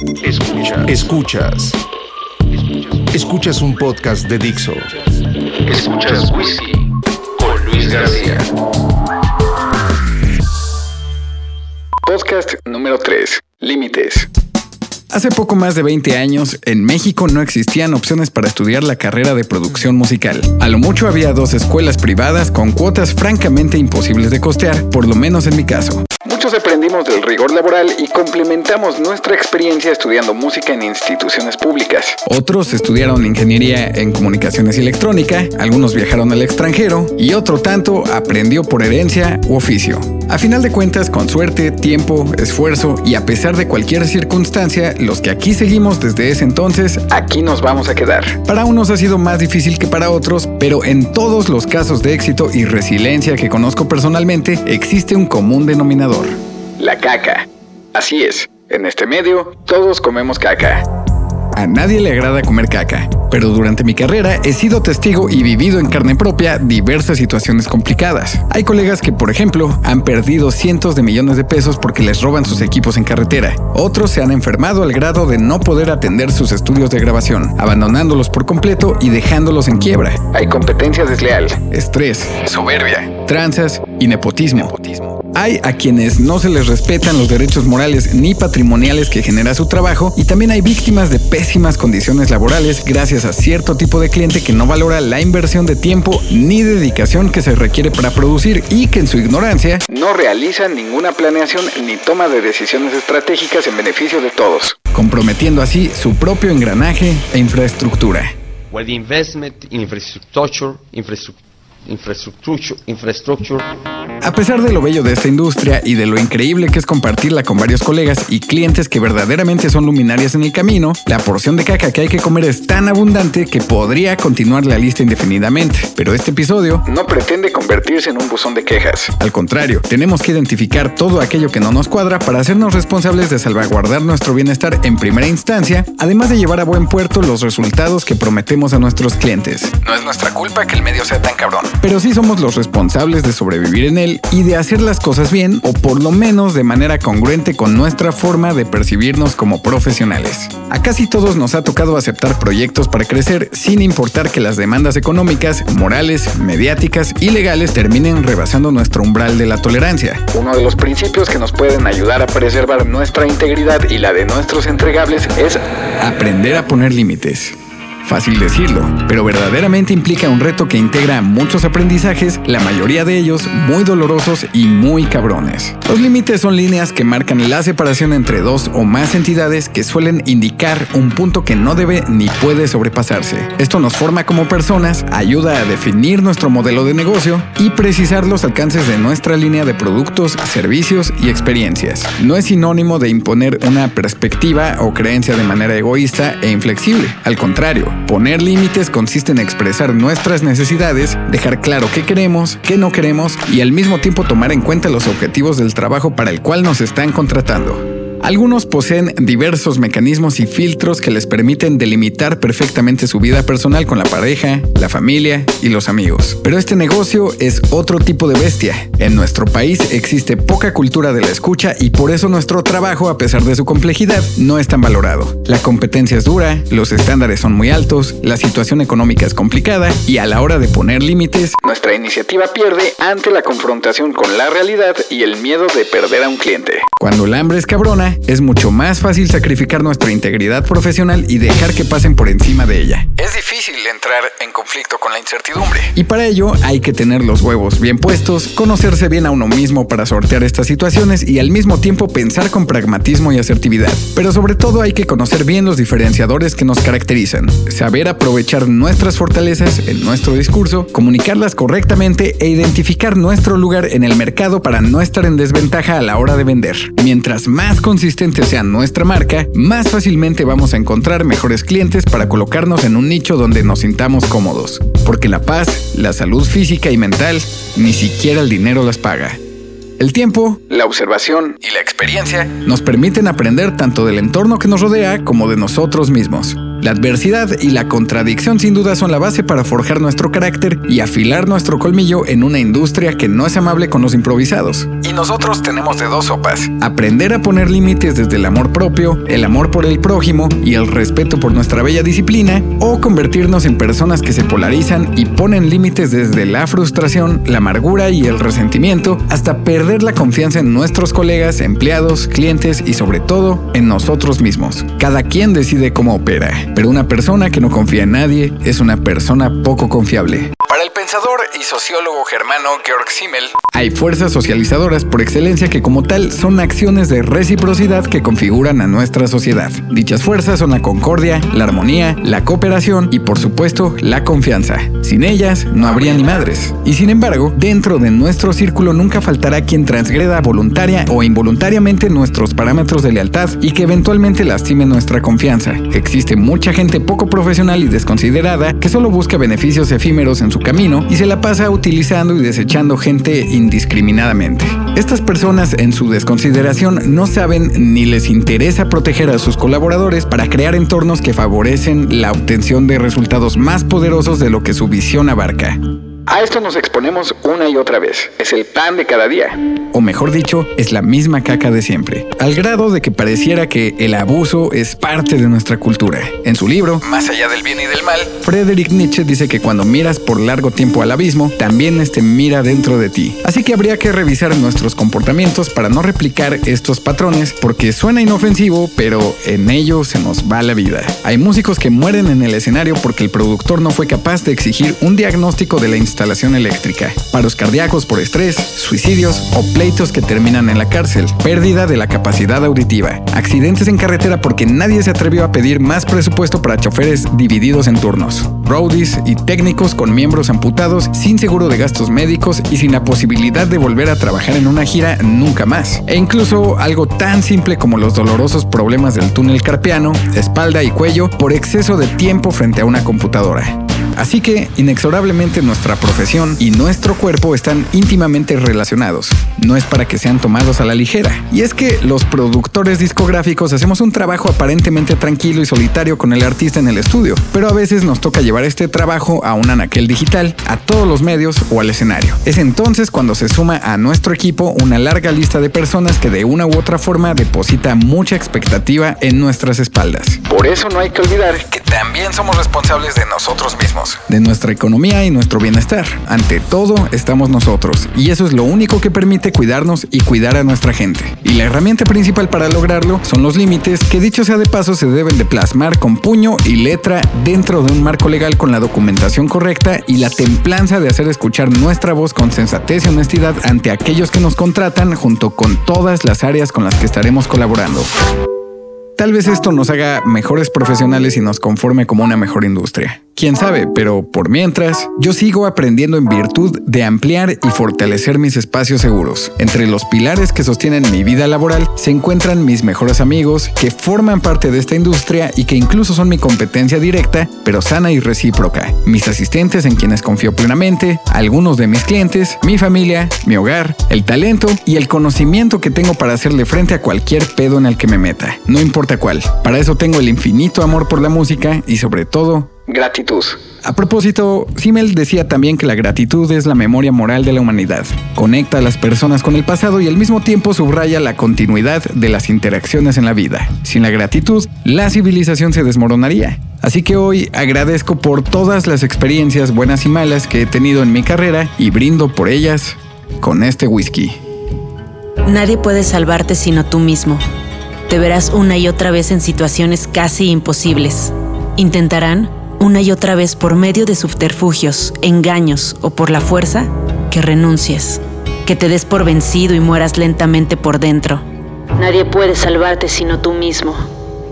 Escuchas. Escuchas. Escuchas un podcast de Dixo. Escuchas Whisky con Luis García. Podcast número 3. Límites. Hace poco más de 20 años, en México no existían opciones para estudiar la carrera de producción musical. A lo mucho había dos escuelas privadas con cuotas francamente imposibles de costear, por lo menos en mi caso. Aprendimos del rigor laboral y complementamos nuestra experiencia estudiando música en instituciones públicas. Otros estudiaron ingeniería en comunicaciones y electrónica, algunos viajaron al extranjero y otro tanto aprendió por herencia u oficio. A final de cuentas, con suerte, tiempo, esfuerzo y a pesar de cualquier circunstancia, los que aquí seguimos desde ese entonces, aquí nos vamos a quedar. Para unos ha sido más difícil que para otros, pero en todos los casos de éxito y resiliencia que conozco personalmente, existe un común denominador. La caca. Así es, en este medio todos comemos caca. A nadie le agrada comer caca, pero durante mi carrera he sido testigo y vivido en carne propia diversas situaciones complicadas. Hay colegas que, por ejemplo, han perdido cientos de millones de pesos porque les roban sus equipos en carretera. Otros se han enfermado al grado de no poder atender sus estudios de grabación, abandonándolos por completo y dejándolos en quiebra. Hay competencia desleal, Estrés, soberbia, tranzas y nepotismo. Hay a quienes no se les respetan los derechos morales ni patrimoniales que genera su trabajo y también hay víctimas de pésimas condiciones laborales gracias a cierto tipo de cliente que no valora la inversión de tiempo ni dedicación que se requiere para producir y que en su ignorancia no realizan ninguna planeación ni toma de decisiones estratégicas en beneficio de todos. comprometiendo así su propio engranaje e infraestructura. the investment in infrastructure, infrastructure, infrastructure, infrastructure A pesar de lo bello de esta industria y de lo increíble que es compartirla con varios colegas y clientes que verdaderamente son luminarias en el camino, la porción de caca que hay que comer es tan abundante que podría continuar la lista indefinidamente. Pero este episodio, No pretende convertirse en un buzón de quejas. al contrario, tenemos que identificar todo aquello que no nos cuadra para hacernos responsables de salvaguardar nuestro bienestar en primera instancia, además de llevar a buen puerto los resultados que prometemos a nuestros clientes. No es nuestra culpa que el medio sea tan cabrón. Pero sí somos los responsables de sobrevivir en él y de hacer las cosas bien o por lo menos de manera congruente con nuestra forma de percibirnos como profesionales. A casi todos nos ha tocado aceptar proyectos para crecer sin importar que las demandas económicas, morales, mediáticas y legales terminen rebasando nuestro umbral de la tolerancia. Uno de los principios que nos pueden ayudar a preservar nuestra integridad y la de nuestros entregables es Aprender a poner límites. Fácil decirlo, pero verdaderamente implica un reto que integra muchos aprendizajes, la mayoría de ellos muy dolorosos y muy cabrones. Los límites son líneas que marcan la separación entre dos o más entidades que suelen indicar un punto que no debe ni puede sobrepasarse. Esto nos forma como personas, ayuda a definir nuestro modelo de negocio y precisar los alcances de nuestra línea de productos, servicios y experiencias. No es sinónimo de imponer una perspectiva o creencia de manera egoísta e inflexible. Al contrario, poner límites consiste en expresar nuestras necesidades, dejar claro qué queremos, qué no queremos y al mismo tiempo tomar en cuenta los objetivos del trabajo para el cual nos están contratando. Algunos poseen diversos mecanismos y filtros que les permiten delimitar perfectamente su vida personal con la pareja, la familia y los amigos. Pero este negocio es otro tipo de bestia. En nuestro país existe poca cultura de la escucha y por eso nuestro trabajo, a pesar de su complejidad, no es tan valorado. La competencia es dura, los estándares son muy altos, la situación económica es complicada y a la hora de poner límites, nuestra iniciativa pierde ante la confrontación con la realidad y el miedo de perder a un cliente. Cuando el hambre es cabrona, es mucho más fácil sacrificar nuestra integridad profesional y dejar que pasen por encima de ella. Es difícil entrar en conflicto con la incertidumbre. Y para ello hay que tener los huevos bien puestos, conocerse bien a uno mismo para sortear estas situaciones y al mismo tiempo pensar con pragmatismo y asertividad. Pero sobre todo hay que conocer bien los diferenciadores que nos caracterizan, saber aprovechar nuestras fortalezas en nuestro discurso, comunicarlas correctamente e identificar nuestro lugar en el mercado para no estar en desventaja a la hora de vender. Mientras más consistente sea nuestra marca, más fácilmente vamos a encontrar mejores clientes para colocarnos en un nicho donde nos sintamos cómodos. Porque la paz, la salud física y mental, ni siquiera el dinero las paga. El tiempo La observación y la experiencia nos permiten aprender tanto del entorno que nos rodea como de nosotros mismos. La adversidad y la contradicción sin duda son la base para forjar nuestro carácter y afilar nuestro colmillo en una industria que no es amable con los improvisados. Y nosotros tenemos de dos sopas. Aprender a poner límites desde el amor propio, el amor por el prójimo y el respeto por nuestra bella disciplina, o convertirnos en personas que se polarizan y ponen límites desde la frustración, la amargura y el resentimiento, hasta perder la confianza en nuestros colegas, empleados, clientes y sobre todo en nosotros mismos. Cada quien decide cómo opera, pero una persona que no confía en nadie es una persona poco confiable. Para el pensador y sociólogo germano Georg Simmel, hay fuerzas socializadoras por excelencia que como tal son acciones de reciprocidad que configuran a nuestra sociedad. Dichas fuerzas son la concordia, la armonía, la cooperación y por supuesto la confianza. Sin ellas no habría ni madres. Y sin embargo, dentro de nuestro círculo nunca faltará quien transgreda voluntaria o involuntariamente nuestros parámetros de lealtad y que eventualmente lastime nuestra confianza. Existe mucha gente poco profesional y desconsiderada que solo busca beneficios efímeros en su camino y se la pasa utilizando y desechando gente indiscriminadamente. Estas personas en su desconsideración no saben ni les interesa proteger a sus colaboradores para crear entornos que favorecen la obtención de resultados más poderosos de lo que su visión abarca. A esto nos exponemos una y otra vez. Es el pan de cada día. O mejor dicho, es la misma caca de siempre. Al grado de que pareciera que el abuso es parte de nuestra cultura. En su libro, Más allá del bien y del mal, Friedrich Nietzsche dice que cuando miras por largo tiempo al abismo, también este mira dentro de ti. Así que habría que revisar nuestros comportamientos para no replicar estos patrones porque suena inofensivo, pero en ello se nos va la vida. Hay músicos que mueren en el escenario porque el productor no fue capaz de exigir un diagnóstico de la instalación instalación eléctrica, paros cardíacos por estrés, suicidios o pleitos que terminan en la cárcel, pérdida de la capacidad auditiva, accidentes en carretera porque nadie se atrevió a pedir más presupuesto para choferes divididos en turnos, roadies y técnicos con miembros amputados sin seguro de gastos médicos y sin la posibilidad de volver a trabajar en una gira nunca más. E incluso algo tan simple como los dolorosos problemas del túnel carpiano, espalda y cuello por exceso de tiempo frente a una computadora. Así que, inexorablemente, nuestra profesión y nuestro cuerpo están íntimamente relacionados. No es para que sean tomados a la ligera. Y es que los productores discográficos hacemos un trabajo aparentemente tranquilo y solitario con el artista en el estudio, pero a veces nos toca llevar este trabajo a un anaquel digital, a todos los medios o al escenario. Es entonces cuando se suma a nuestro equipo una larga lista de personas que de una u otra forma deposita mucha expectativa en nuestras espaldas. Por eso no hay que olvidar que también somos responsables de nosotros mismos de nuestra economía y nuestro bienestar. Ante todo, estamos nosotros, y eso es lo único que permite cuidarnos y cuidar a nuestra gente. Y la herramienta principal para lograrlo son los límites que dicho sea de paso se deben de plasmar con puño y letra dentro de un marco legal con la documentación correcta y la templanza de hacer escuchar nuestra voz con sensatez y honestidad ante aquellos que nos contratan junto con todas las áreas con las que estaremos colaborando. Tal vez esto nos haga mejores profesionales y nos conforme como una mejor industria. Quién sabe, pero por mientras, yo sigo aprendiendo en virtud de ampliar y fortalecer mis espacios seguros. Entre los pilares que sostienen mi vida laboral se encuentran mis mejores amigos, que forman parte de esta industria y que incluso son mi competencia directa, pero sana y recíproca. Mis asistentes en quienes confío plenamente, algunos de mis clientes, mi familia, mi hogar, el talento y el conocimiento que tengo para hacerle frente a cualquier pedo en el que me meta. No importa cuál. Para eso tengo el infinito amor por la música y sobre todo Gratitud. A propósito, Simmel decía también que la gratitud es la memoria moral de la humanidad. Conecta a las personas con el pasado y al mismo tiempo subraya la continuidad de las interacciones en la vida. Sin la gratitud, la civilización se desmoronaría. Así que hoy agradezco por todas las experiencias buenas y malas que he tenido en mi carrera y brindo por ellas con este whisky. Nadie puede salvarte sino tú mismo. Te verás una y otra vez en situaciones casi imposibles. Intentarán una y otra vez por medio de subterfugios, engaños o por la fuerza, que renuncies, que te des por vencido y mueras lentamente por dentro. Nadie puede salvarte sino tú mismo.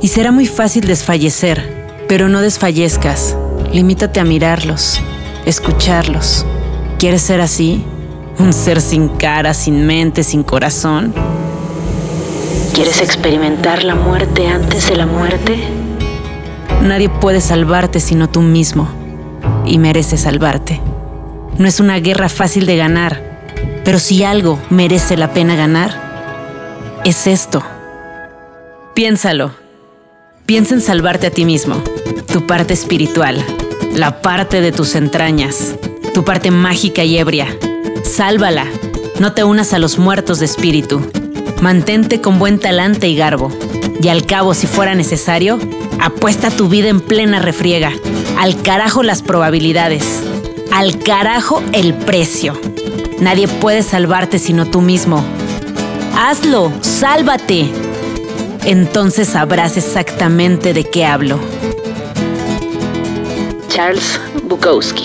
Y será muy fácil desfallecer, pero no desfallezcas. Limítate a mirarlos, escucharlos. ¿Quieres ser así? ¿Un ser sin cara, sin mente, sin corazón? ¿Quieres experimentar la muerte antes de la muerte? Nadie puede salvarte sino tú mismo. Y mereces salvarte. No es una guerra fácil de ganar, pero si algo merece la pena ganar, es esto. Piénsalo. Piensa en salvarte a ti mismo. tu parte espiritual, la parte de tus entrañas, tu parte mágica y ebria. Sálvala, no te unas a los muertos de espíritu. Mantente con buen talante y garbo. Y al cabo, si fuera necesario, apuesta tu vida en plena refriega. Al carajo las probabilidades. Al carajo el precio. Nadie puede salvarte sino tú mismo. Hazlo, sálvate. Entonces sabrás exactamente de qué hablo. Charles Bukowski